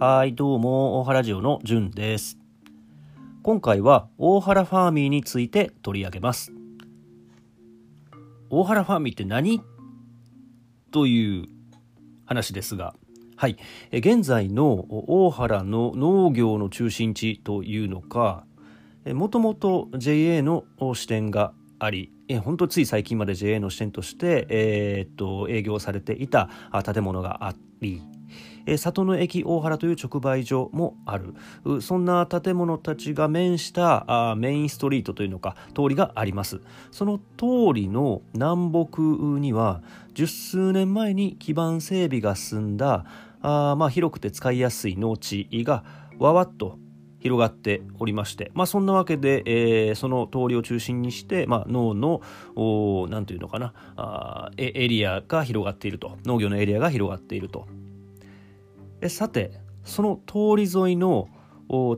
はい、どうも、大原ジオのじゅんです。今回は大原ファーミーについて取り上げます。大原ファーミーって何？という話ですが、はい、え現在の大原の農業の中心地というのか、もともと JA の支店があり、え本当つい最近まで JA の支店として、えーっと営業されていた建物があり、え里の駅大原という直売所もある。そんな建物たちが面したあメインストリートというのか通りがあります。その通りの南北には十数年前に基盤整備が進んだあまあ広くて使いやすい農地がわわっと広がっておりまして、まあ、そんなわけで、えーその通りを中心にして、まあ、農のおーなんていうのかなあエエリアが広がっていると。農業のエリアが広がっていると。えさてその通り沿いの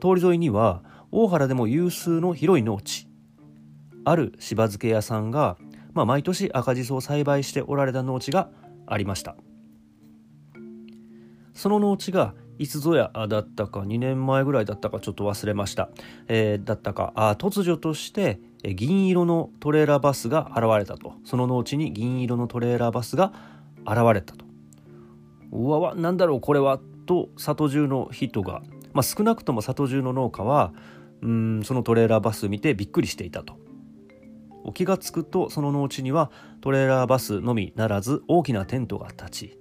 通り沿いには大原でも有数の広い農地あるしば漬け屋さんが、まあ、毎年赤じそを栽培しておられた農地がありました。その農地がいつぞやだったか2年前ぐらいだったかちょっと忘れました、えーだったか。あ突如として銀色のトレーラーバスが現れたと。その農地に銀色のトレーラーバスが現れたと。うわわなんだろうこれはと里中の人が、まあ、少なくとも里中の農家はうんそのトレーラーバス見てびっくりしていたと。お気がつくとその農地にはトレーラーバスのみならず大きなテントが立ち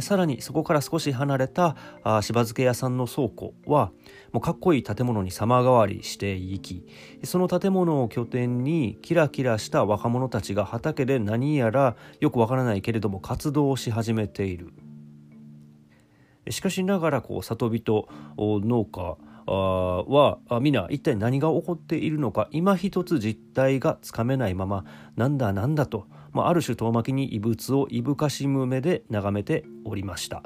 さらにそこから少し離れたあしば漬け屋さんの倉庫はもうかっこいい建物に様変わりしていきその建物を拠点にキラキラした若者たちが畑で何やらよくわからないけれども活動をし始めている。しかしながらこう里人農家は皆一体何が起こっているのか。今一つ実態がつかめないままなんだなんだと、まあ、ある種遠巻きに異物をいぶかしむ目で眺めておりました。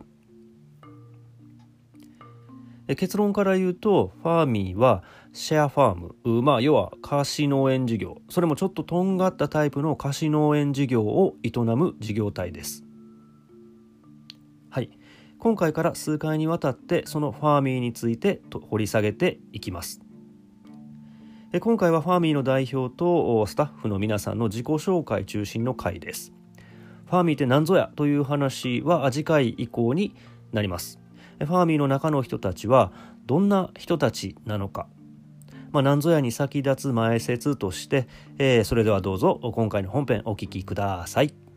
結論から言うとファーミーはシェアファーム。まあ要は貸し農園事業。それもちょっととんがったタイプの貸し農園事業を営む事業体です。はい。今回から数回にわたってそのファーミーについて掘り下げていきます。え今回はファーミーの代表とスタッフの皆さんの自己紹介中心の回です。ファーミーって何ぞやという話は次回以降になります。ファーミーの中の人たちはどんな人たちなのか。まあ、何ぞやに先立つ前説として、えーそれではどうぞ今回の本編お聞きください。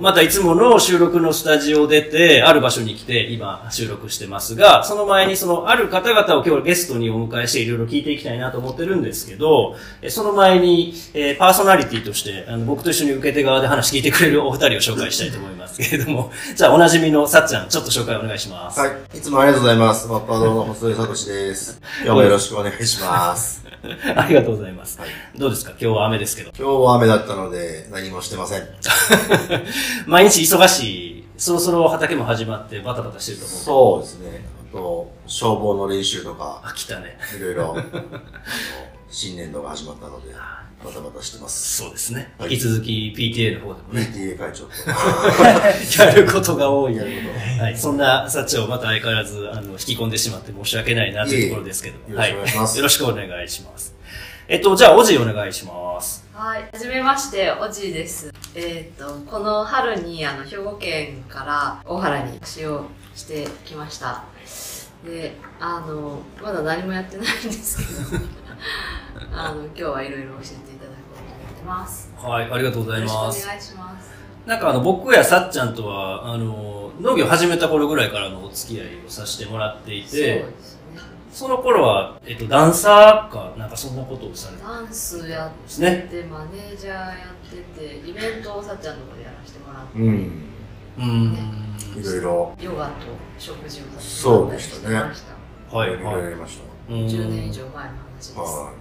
またいつもの収録のスタジオ出て、ある場所に来て今収録してますが、その前にそのある方々を今日ゲストにお迎えしていろいろ聞いていきたいなと思ってるんですけど、えその前に、えーパーソナリティとしてあの僕と一緒に受け手側で話聞いてくれるお二人を紹介したいと思いますけれども、じゃあおなじみのさっちゃん、ちょっと紹介お願いします。はい。いつもありがとうございます。マッパードの細井聡です。今日もよろしくお願いします。ありがとうございます。はいどうですか？今日は雨ですけど。今日は雨だったので何もしてません。毎日忙しい。そろそろ畑も始まってバタバタしてると思う。そうですね。あと、消防の練習とか、あ、来たね。いろいろ、新年度が始まったので、バタバタしてます。そうですね。はい引き続き PTA の方でもね。PTA 会長と。やることが多い。やるこはい。そんな、サッチをまた相変わらず、あの、引き込んでしまって申し訳ないなというところですけど。いえいえよろしくお願いしますよろしくお願いします。えっと、じゃあ、おじお願いします。はい、はじめまして、おじいです。えっ、と、この春に、あの、兵庫県から大原に使用してきました。で、あの、まだ何もやってないんですけど、あの、今日はいろいろ教えていただこうと思ってます。はい、ありがとうございよろしくおます。願いします。なんかあの、僕やさっちゃんとは、あの、農業始めた頃ぐらいからのお付き合いをさせてもらっていそうて、ですね。その頃は、えっと、ダンサーか、なんかそんなことをされてダンスやっですね。て、マネージャーやってて、イベントをさっちゃんの方でやらせてもらって、うん。うん。いろいろ、ヨガと食事をさせてもらったりそうでしたねました。はいい、ろいろはい。やりましうん10年以上前の話です。は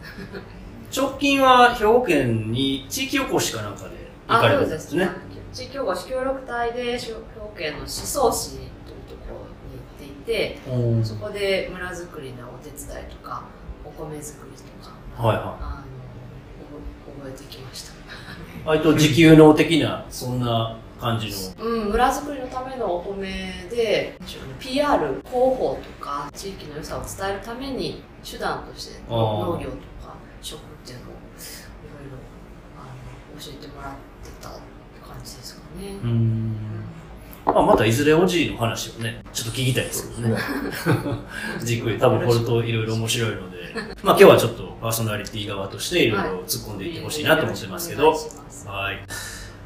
直近は兵庫県に地域おこしかなんかで行かれたんですね。地域おこし協力隊で兵庫県の宍粟市というところに行っていておそこで村づくりのお手伝いとかお米作りとかはいはあの覚えてきましたい。割と時給能的な、そんな感じの。うん、村づくりのためのお米で、PR、広報とか、地域の良さを伝えるために、手段として農業とか食っていうのをいろいろあの教えてもらってた感じですかね。うーん。まあ、またいずれおじいの話をね、ちょっと聞きたいですけどね。じっくり、多分これといろいろ面白いので、まあ今日はちょっとパーソナリティ側としていろいろ突っ込んでいってほしいなと思ってますけど、はい。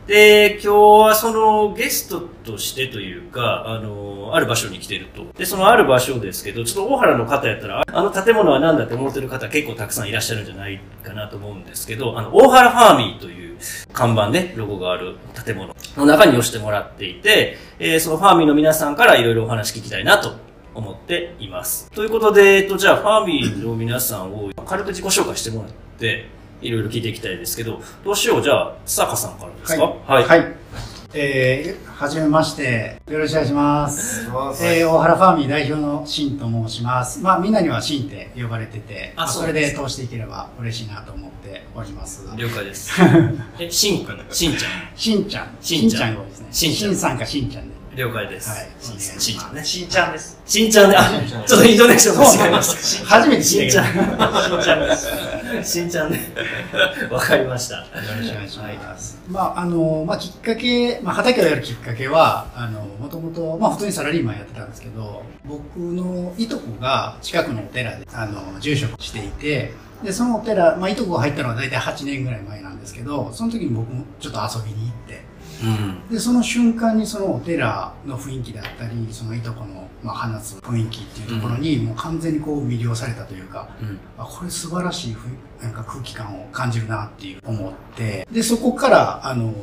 で、今日はそのゲストとしてというか、あの、ある場所に来てると。で、そのある場所ですけど、ちょっと大原の方やったら、あの建物は何だって思ってる方結構たくさんいらっしゃるんじゃないかなと思うんですけど、あの、大原ファーミーという看板ね、ロゴがある建物の中に寄してもらっていて、えーそのファーミーの皆さんからいろいろお話聞きたいなと思っています。ということで、えっと、じゃあ、ファーミーの皆さんを軽く自己紹介してもらって、いろいろ聞いていきたいですけど、どうしよう、じゃあ、さかさんからですか？はい。はい。えー、はじめまして。よろしくお願いします。えー、大原ファーミー代表のシンと申します。まあ、みんなにはシンって呼ばれてて、あまあそれで通していければ嬉しいなと思っております。了解です。え、しんくん、しんちゃん。しんちゃん。しんちゃんが多いですね。しんちゃんさんかしんちゃんで。了解です。はいしんお願いしますしんちゃんね。しんちゃんです。しんちゃんで、あ、ちょっとイントネーション間違えました。初めてしんちゃん。しんちゃんです。しんちゃんね。わかりました。ろしくお願いします。まあ、あの、まあ、きっかけ、まあ、畑をやるきっかけは、あの、もともと、まあ、普通にサラリーマンやってたんですけど、僕のいとこが近くのお寺で、あの、住職していて、で、そのお寺、まあ、いとこが入ったのは大体8年ぐらい前なんですけど、その時に僕もちょっと遊びに行って、うん。で、その瞬間にそのお寺の雰囲気であったり、そのいとこの、まあ、放つ雰囲気っていうところに、もう完全にこう魅了されたというか、うん。あこれ素晴らしいふなんか空気感を感じるなっていう思って、で、そこから、あの、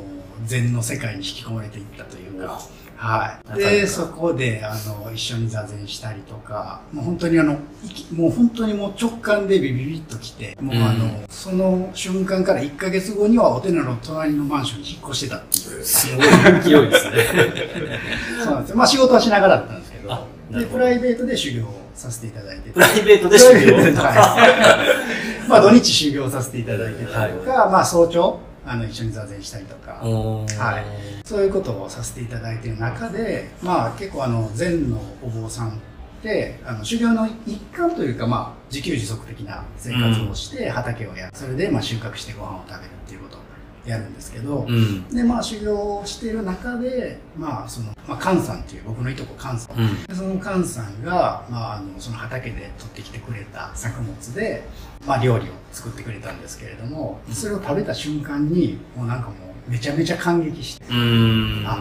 禅の世界に引き込まれていったというか、はい。で、そこで、あの、一緒に座禅したりとか、もう本当にあの、もう本当にもう直感でビビビッと来て、もうあの、うんその瞬間から1ヶ月後にはお寺の隣のマンションに引っ越してたっていう。すごい勢いですね。そうなんですよ。まあ仕事はしながらだったんですけど、で、プライベートで修行をさせていただいててプライベートで修行。はい。まあ土日修行させていただいてたりとか、まあ早朝、あの、一緒に座禅したりとか、はい。そういうことをさせていただいている中で、まあ結構あの、禅のお坊さんって、あの、修行の一環というか、まあ、自給自足的な生活をして、畑をやる。それで、まあ収穫してご飯を食べるっていうことをやるんですけど、うん。で、まあ修行をしている中で、まあその、まあ菅さんっていう僕のいとこ菅さんうん。でその菅さんが、まあ、あのその畑で取ってきてくれた作物で、まあ、料理を作ってくれたんですけれどもそれを食べた瞬間にもうなんかもうめちゃめちゃ感激してうーん。あ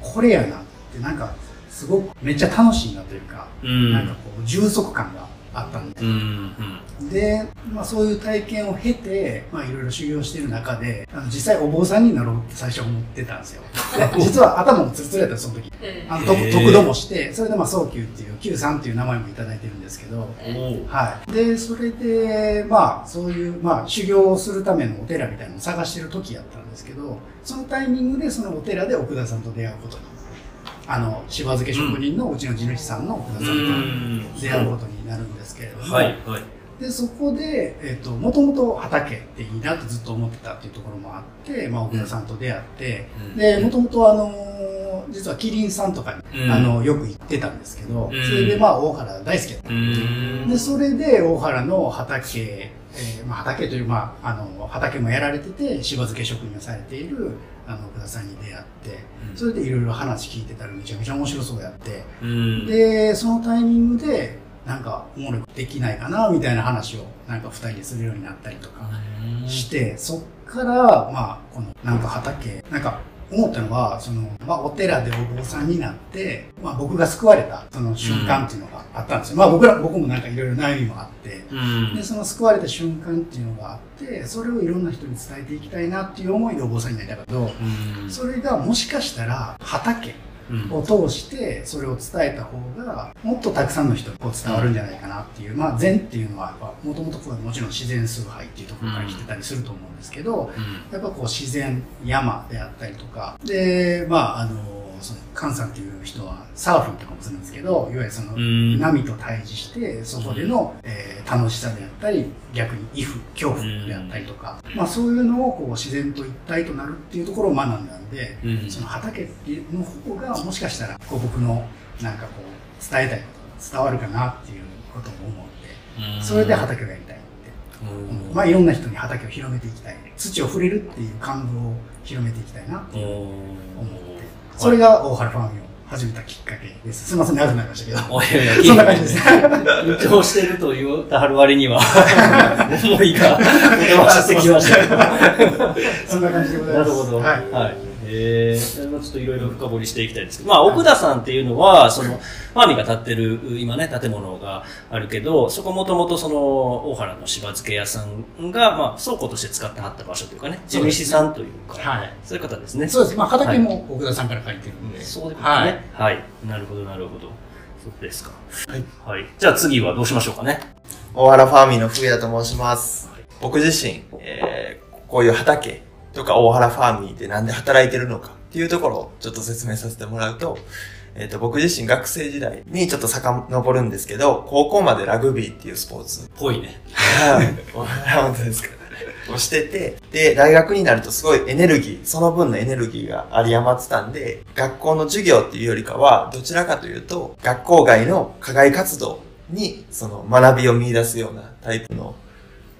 これやなってなんかすごくめっちゃ楽しいなというか、うん。なんかこう充足感があったんでうん。うん。で、まあ、そういう体験を経て、まあ、いろいろ修行している中であの実際お坊さんになろうって最初思ってたんですよ で実は頭もツルツルやったその時えあの、得度もして、それでまあ、早急っていう、Q さんっていう名前もいただいてるんですけど、はい。で、それで、まあ、そういう、まあ、修行をするためのお寺みたいなのを探してる時やったんですけど、そのタイミングでそのお寺で奥田さんと出会うことに、あの、しば漬け職人のうちの地主さんの奥田さん。と出会うことになるんですけれども、はい、はい。で、そこで、えっ、と、もともと畑っていいなってずっと思ってたっていうところもあって、まあ、奥田さんと出会って、うん。で、もともとあのー実はキリンさんとかに、うん。あの、よく行ってたんですけど、うん。それでまあ、大原大好きだった。で、それで大原の畑、えーまあ、畑という、まあ、あの、畑もやられてて、しば漬け職人をされている、あの、奥田さんに出会って、それでいろいろ話聞いてたらめちゃめちゃ面白そうやって、うん。で、そのタイミングで、なんか、おもろくできないかな、みたいな話を、なんか二人でするようになったりとかして、そっから、まあ、この、なんか畑、なんか、思ったのは、その、まあ、お寺でお坊さんになって、まあ、僕が救われた、その瞬間っていうのがあったんですよ。まあ、僕ら、僕もなんかいろいろ悩みもあって、うん。で、その救われた瞬間っていうのがあって、それをいろんな人に伝えていきたいなっていう思いでお坊さんになりたかった。けど、うん。それがもしかしたら、畑、うんを通してそれを伝えた方がもっとたくさんの人にこう伝わるんじゃないかなっていう、まあ禅っていうのはもともともちろん自然崇拝っていうところから来てたりすると思うんですけど、やっぱこう自然山であったりとかでまああのその菅さんっていう人はサーフィンとかもするんですけど、いわゆるそのうん。波と対峙して、そこでの、えー楽しさであったり、逆に畏怖、恐怖であったりとか、まあそういうのをこう自然と一体となるっていうところを学んだんで、うん。その畑っていうの方がもしかしたらこう僕のなんかこう伝えたいことが伝わるかなっていうことを思って、それで畑をやりたい。まあいろんな人に畑を広めていきたい。土を触れるっていう感動を広めていきたいなっていう思って、それが大原ファーを始めたきっかけです。すみません、長くなりましたけど。おいやいやそんな感じです。緊張してると言ったはる割には、思いが出ましてきましたけど。そんな感じでございます。なるほど。はい。はい。えー、まあちょっといろいろ深掘りしていきたいんですけど、まあ、奥田さんっていうのは、その、ファーミが建ってる、今ね、建物があるけど、そこもともとその、大原のしば漬け屋さんが、まあ、倉庫として使ってはった場所というかね、地主さんというか、はい。そういう方ですね。そうです。まあ畑も奥田さんから借りてるんで。そうですね。はい。なるほど、なるほど。そうですか。はい。はい。じゃあ次はどうしましょうかね。大原ファーミーの冬田と申します。僕自身、えー、こういう畑とか大原ファーミーでなんで働いてるのかっていうところをちょっと説明させてもらうと、えっ、と、僕自身学生時代にちょっと遡るんですけど、高校までラグビーっていうスポーツぽいね。はい。本当ですか。をしてて、で、大学になるとすごいエネルギー、その分のエネルギーが有り余ってたんで、学校の授業っていうよりかは、どちらかというと、学校外の課外活動に、その学びを見出すようなタイプの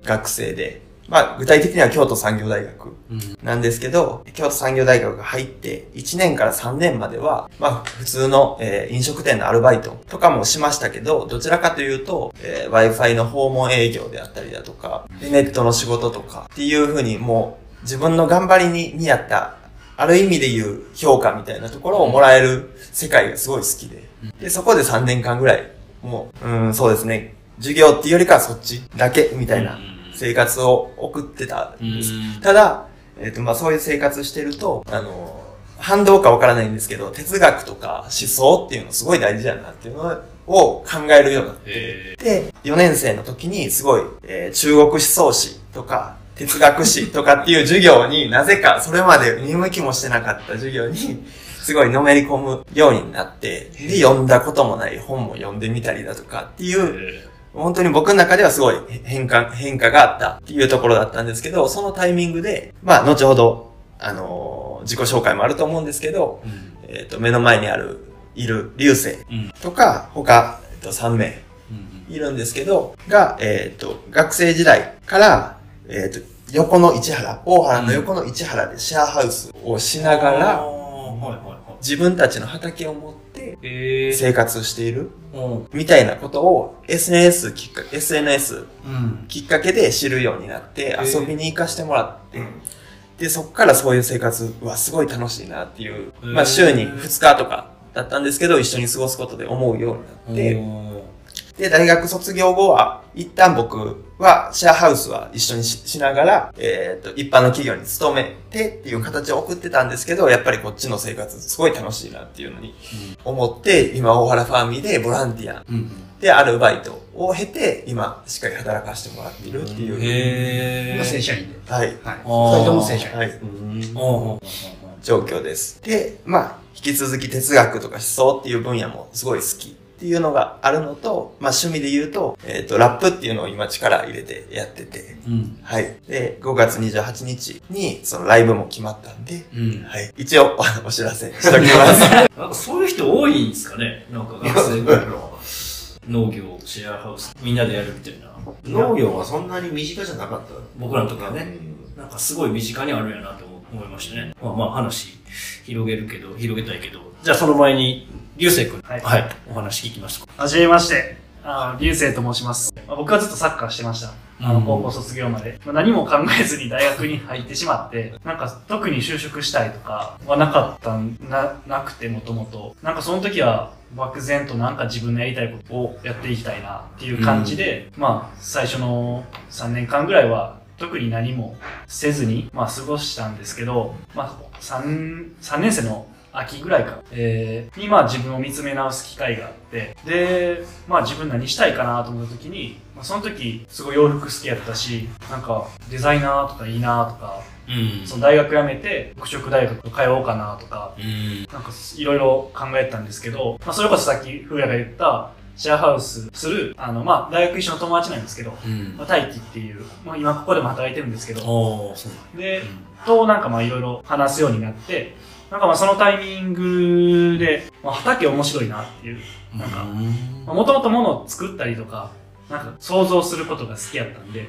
学生で、まあ、具体的には京都産業大学なんですけど、京都産業大学が入って、1年から3年までは、まあ、普通の、えー飲食店のアルバイトとかもしましたけど、どちらかというと、えー Wi-Fi の訪問営業であったりだとか、でネットの仕事とかっていうふうに、もう自分の頑張りに見合った、ある意味で言う評価みたいなところをもらえる世界がすごい好きで、で、そこで3年間ぐらい、もう、うん、そうですね、授業っていうよりかはそっちだけみたいな生活を送ってたんです。ただ、えっ、と、まあ、そういう生活してると、あの、反動かわからないんですけど、哲学とか思想っていうのすごい大事だなっていうのを考えるようになって、えで、4年生の時にすごい、えー中国思想史とか、哲学史とかっていう授業になぜか、それまで見向きもしてなかった授業に、すごいのめり込むようになって、で、読んだこともない本も読んでみたりだとかっていう、え本当に僕の中ではすごい変化、変化があったっていうところだったんですけど、そのタイミングで、まあ、後ほど、あのー自己紹介もあると思うんですけど、ーうん。えっ、と、目の前にある、いる流星うん。とか、他、えっと、3名うんいるんですけど、が、えっ、と、学生時代から、えっ、と、横の市原、大原の横の市原でシェアハウスをしながら、はいはいはい。自分たちの畑を持ってえー。生活している、うん。みたいなことを SNS きっかけ、SNS うん。きっかけで知るようになって、ー。遊びに行かしてもらって、で、そこからそういう生活はすごい楽しいなっていう、まあ週に2日とかだったんですけど、一緒に過ごすことで思うようになって、うんで、大学卒業後は、一旦僕はシェアハウスは一緒にししながら、えっ、と、一般の企業に勤めてっていう形を送ってたんですけど、やっぱりこっちの生活すごい楽しいなっていうのに思って、今大原ファーミーでボランティアうん。でアルバイトを経て、今しっかり働かせてもらっているっていう。へ今正ー社員で。はい。はい。二人とも正社員。はい。うんうんうん状況です。で、まあ、引き続き哲学とか思想っていう分野もすごい好きっていうのがあるのと、まあ趣味で言うと、えっ、と、ラップっていうのを今力入れてやってて、うん。はい。で、5月28日にそのライブも決まったんで、うん。はい。一応、あ のお知らせしときます。なんかそういう人多いんですかね？なんか学生ぐらいの農業、シェアハウス、みんなでやるみたいな。農業はそんなに身近じゃなかった？僕らの時はね、なんかすごい身近にあるんやなと思いましたね。まあまあ話広げるけど、広げたいけど。じゃあその前に、流星君、はいはい、お話聞きますか。はじめまして。あ流星と申します。まあ僕はずっとサッカーしてました。あの、うん高校卒業まで。まあ何も考えずに大学に入ってしまって、なんか特に就職したいとかはなかったん、な、なくてもともと。なんかその時は漠然となんか自分のやりたいことをやっていきたいなっていう感じで、まあ最初の3年間ぐらいは特に何もせずに、まあ過ごしたんですけど、まあ3、3年生の秋ぐらいか、えー、にまあ自分を見つめ直す機会があって、で、まあ自分何したいかなと思った時に、まあその時すごい洋服好きやったし、なんかデザイナーとかいいなとか、うん。その大学辞めて服飾大学通おうかなとか、うん。なんかいろいろ考えてたんですけど、まあそれこそさっき風也が言ったシェアハウスする、あのまあ大学一緒の友達なんですけど、うん。まあ、大輝っていう、まあ今ここでも働いてるんですけど、ああそうなんで、となんかまあいろいろ話すようになって、なんかまあそのタイミングで、まあ、畑面白いなっていう、なんか、もともと物を作ったりとか、なんか想像することが好きやったんで、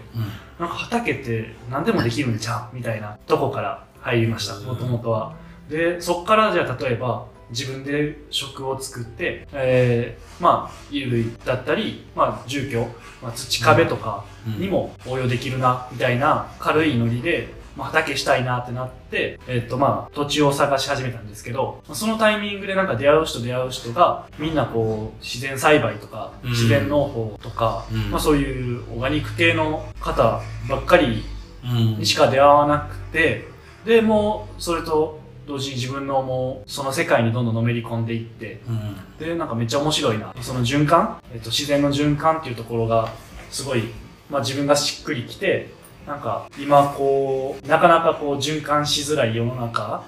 なんか畑って何でもできるんじゃんみたいなとこから入りました、もともとは。で、そっからじゃあ例えば自分で食を作って、えー、まあ、衣類だったり、まあ、住居、まあ、土壁とかにも応用できるな、みたいな軽いノリで、まあ、畑したいなってなって、えっとまあ、土地を探し始めたんですけど、まあそのタイミングでなんか出会う人出会う人が、みんなこう、自然栽培とか、うん。自然農法とか、うん。まあそういうオーガニック系の方ばっかりうん。にしか出会わなくて、で、もう、それと同時に自分のもう、その世界にどんどんのめり込んでいって、うんで、なんかめっちゃ面白いな。その循環、えっと、自然の循環っていうところが、すごい、まあ自分がしっくりきて、なんか今こう、なかなかこう循環しづらい世の中、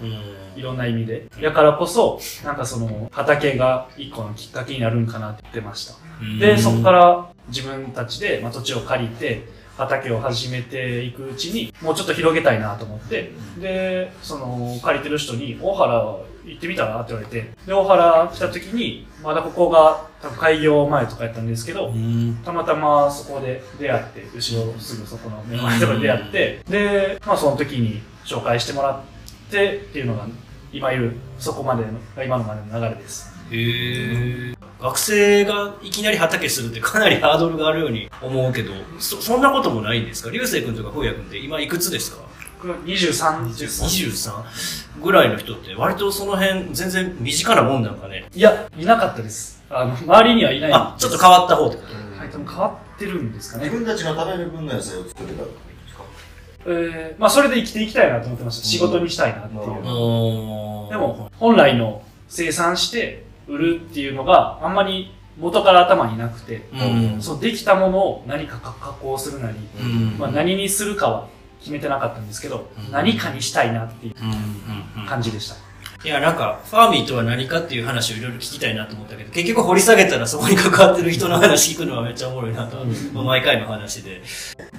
いろんな意味で。だからこそ、なんかその畑が一個のきっかけになるんかなって言ってました。で、そこから自分たちで、まあ、土地を借りて、畑を始めていくうちに、もうちょっと広げたいなと思って、で、その、借りてる人に、大原行ってみたらって言われて、で、大原来た時に、まだここが、多分開業前とかやったんですけど、うん。たまたまそこで出会って、後ろすぐそこの目の前とかで出会って、で、まあその時に紹介してもらってっていうのが、今いる、そこまでの、今のまでの流れです。へえ学生がいきなり畑するってかなりハードルがあるように思うけどそそんなこともないんですか？流星君とか風也君って今いくつですか？僕23、23。23ぐらいの人って割とその辺全然身近なもんなんかね？いや、いなかったです。あの、周りにはいないあちょっと変わった方ってこと？はい、多分変わってるんですかね。自分たちが食べる分の野菜を作れたってことですか？えー、まあそれで生きていきたいなと思ってました。仕事にしたいなっていう。うんおーでも、本来の生産して売るっていうのがあんまり元から頭になくて、うんそうできたものを何か加工するなり、うんまあ、何にするかは決めてなかったんですけど、うん何かにしたいなっていう感じでした。いや、なんか、ファーミーとは何かっていう話をいろいろ聞きたいなと思ったけど、結局掘り下げたらそこに関わってる人の話聞くのはめっちゃおもろいなと、まあ毎回の話で。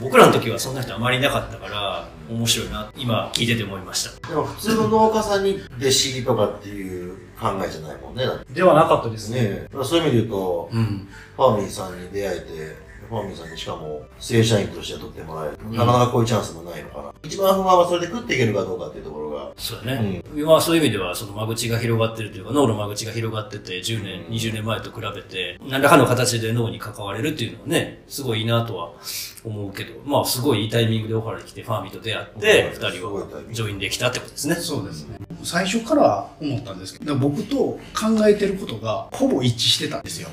僕らの時はそんな人あまりいなかったから、面白いな、今聞いてて思いました。でも普通の農家さんに弟子入りとかっていう考えじゃないもんね。ではなかったですね。ねえそういう意味で言うと、うん。ファーミーさんに出会えて、ファーミーさんにしかも正社員として取ってもらえる。なかなかこういうチャンスもないのかな。一番不安はそれで食っていけるかどうかっていうところが。そうだね。まあそういう意味では、その間口が広がってるというか、脳の間口が広がってて、10年、20年前と比べて、何らかの形で脳に関われるっていうのはね、すごいいいなとは思うけど、まあすごいいいタイミングでオファーに来てファーミーと出会って、うん二人はジョインできたってことですね。そうですね。最初から思ったんですけど、僕と考えてることがほぼ一致してたんですよ。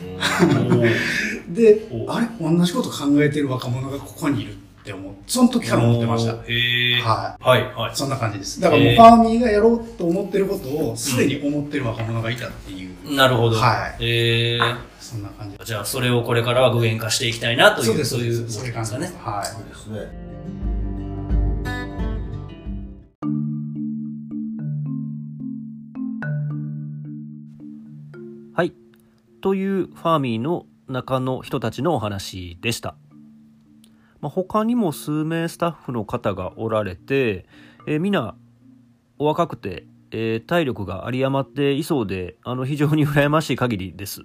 でお、あれ？同じこと考えてる若者がここにいるって思って、その時から思ってました。へえ。ははい、はいい。。そんな感じです。だからもうえーファーミーがやろうと思ってることをすでに思ってる若者がいたっていう、なるほど。はいえー、そんな感じ。じゃあそれをこれからは具現化していきたいなという、です、そういうですそういうことですかね。はい。そうですね。はい。というファーミーの中の人たちのお話でした。まあ、他にも数名スタッフの方がおられて、えー皆お若くて、えー体力が有り余っていそうで、あの非常に羨ましい限りです。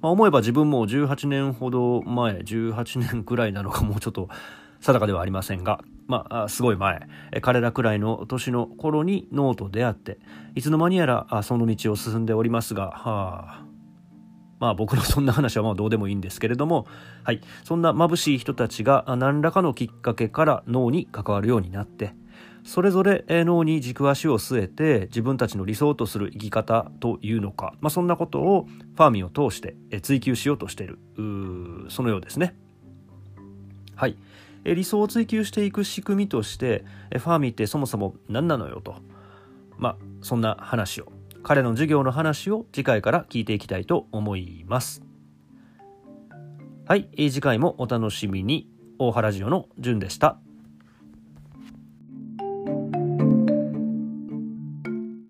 まあ、思えば自分も18年ほど前、18年くらいなのかもうちょっと定かではありませんが、まあ、すごい前、彼らくらいの年の頃に脳と出会って、いつの間にやらその道を進んでおりますが、はあ、まあ僕のそんな話はまあどうでもいいんですけれども、はい、そんな眩しい人たちが何らかのきっかけから脳に関わるようになって、それぞれ脳に軸足を据えて自分たちの理想とする生き方というのか、まあ、そんなことをファーミンを通して追求しようとしているそのようですね。はい、理想を追求していく仕組みとしてファーミーってそもそも何なのよと。まあそんな話を。彼の授業の話を次回から聞いていきたいと思います。はい、え次回もお楽しみに。大原ジオのじゅんでした。